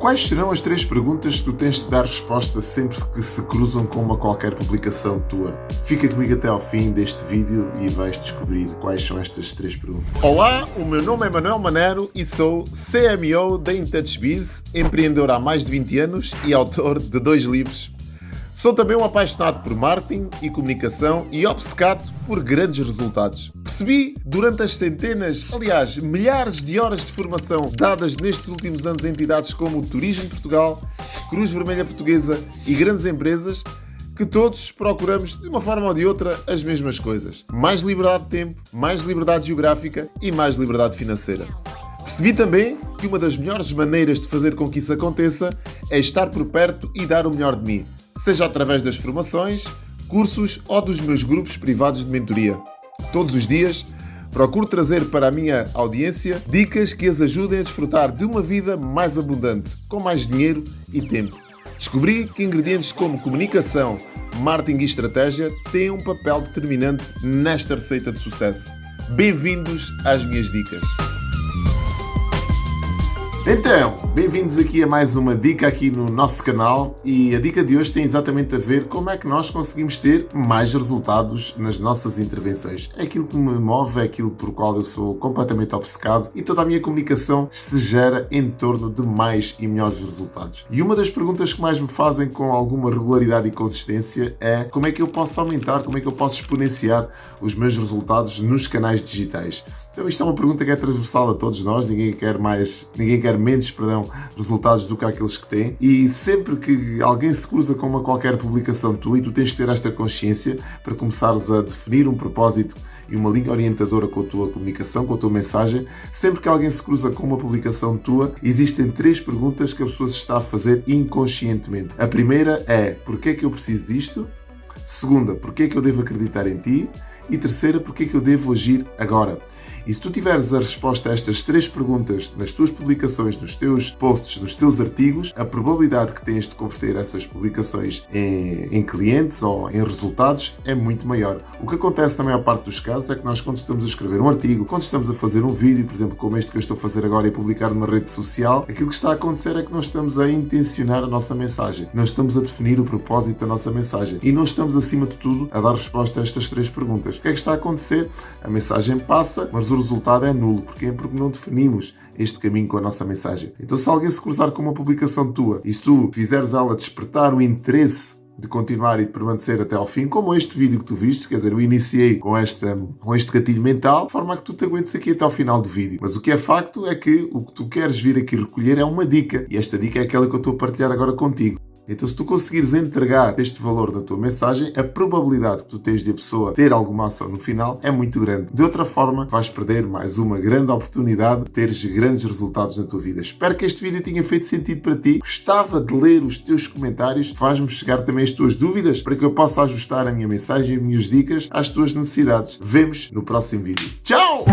Quais serão as três perguntas que tu tens de dar resposta sempre que se cruzam com uma qualquer publicação tua? Fica comigo até ao fim deste vídeo e vais descobrir quais são estas três perguntas. Olá, o meu nome é Manuel Manero e sou CMO da IntouchBiz, empreendedor há mais de 20 anos e autor de dois livros Sou também um apaixonado por marketing e comunicação e obcecado por grandes resultados. Percebi durante as centenas, aliás, milhares de horas de formação dadas nestes últimos anos a entidades como o Turismo Portugal, Cruz Vermelha Portuguesa e grandes empresas que todos procuramos, de uma forma ou de outra, as mesmas coisas: mais liberdade de tempo, mais liberdade geográfica e mais liberdade financeira. Percebi também que uma das melhores maneiras de fazer com que isso aconteça é estar por perto e dar o melhor de mim seja através das formações, cursos ou dos meus grupos privados de mentoria. Todos os dias procuro trazer para a minha audiência dicas que as ajudem a desfrutar de uma vida mais abundante, com mais dinheiro e tempo. Descobri que ingredientes como comunicação, marketing e estratégia têm um papel determinante nesta receita de sucesso. Bem-vindos às minhas dicas. Então, bem-vindos aqui a mais uma dica aqui no nosso canal e a dica de hoje tem exatamente a ver como é que nós conseguimos ter mais resultados nas nossas intervenções. É aquilo que me move, é aquilo por qual eu sou completamente obcecado e toda a minha comunicação se gera em torno de mais e melhores resultados. E uma das perguntas que mais me fazem com alguma regularidade e consistência é como é que eu posso aumentar, como é que eu posso exponenciar os meus resultados nos canais digitais. Então isto é uma pergunta que é transversal a todos nós, ninguém quer mais, ninguém quer menos, perdão, resultados do que aqueles que têm. E sempre que alguém se cruza com uma qualquer publicação tua e tu tens que ter esta consciência para começares a definir um propósito e uma linha orientadora com a tua comunicação, com a tua mensagem, sempre que alguém se cruza com uma publicação tua, existem três perguntas que a pessoa se está a fazer inconscientemente. A primeira é: porquê é que eu preciso disto? Segunda, porquê é que eu devo acreditar em ti? E terceira, porquê é que eu devo agir agora? E se tu tiveres a resposta a estas três perguntas nas tuas publicações, nos teus posts, nos teus artigos, a probabilidade que tens de converter essas publicações em, em clientes ou em resultados é muito maior. O que acontece na maior parte dos casos é que nós, quando estamos a escrever um artigo, quando estamos a fazer um vídeo, por exemplo, como este que eu estou a fazer agora e publicar numa rede social, aquilo que está a acontecer é que nós estamos a intencionar a nossa mensagem. Nós estamos a definir o propósito da nossa mensagem. E nós estamos, acima de tudo, a dar resposta a estas três perguntas. O que é que está a acontecer? A mensagem passa, mas o resultado é nulo. Porquê? Porque não definimos este caminho com a nossa mensagem. Então, se alguém se cruzar com uma publicação tua e se tu fizeres ela despertar o interesse de continuar e de permanecer até ao fim, como este vídeo que tu viste, quer dizer, eu iniciei com, esta, com este gatilho mental, de forma a que tu te aguentes aqui até ao final do vídeo. Mas o que é facto é que o que tu queres vir aqui recolher é uma dica, e esta dica é aquela que eu estou a partilhar agora contigo. Então, se tu conseguires entregar este valor na tua mensagem, a probabilidade que tu tens de a pessoa ter alguma ação no final é muito grande. De outra forma, vais perder mais uma grande oportunidade de teres grandes resultados na tua vida. Espero que este vídeo tenha feito sentido para ti. Gostava de ler os teus comentários. Faz-me chegar também as tuas dúvidas para que eu possa ajustar a minha mensagem e as minhas dicas às tuas necessidades. Vemos no próximo vídeo. Tchau!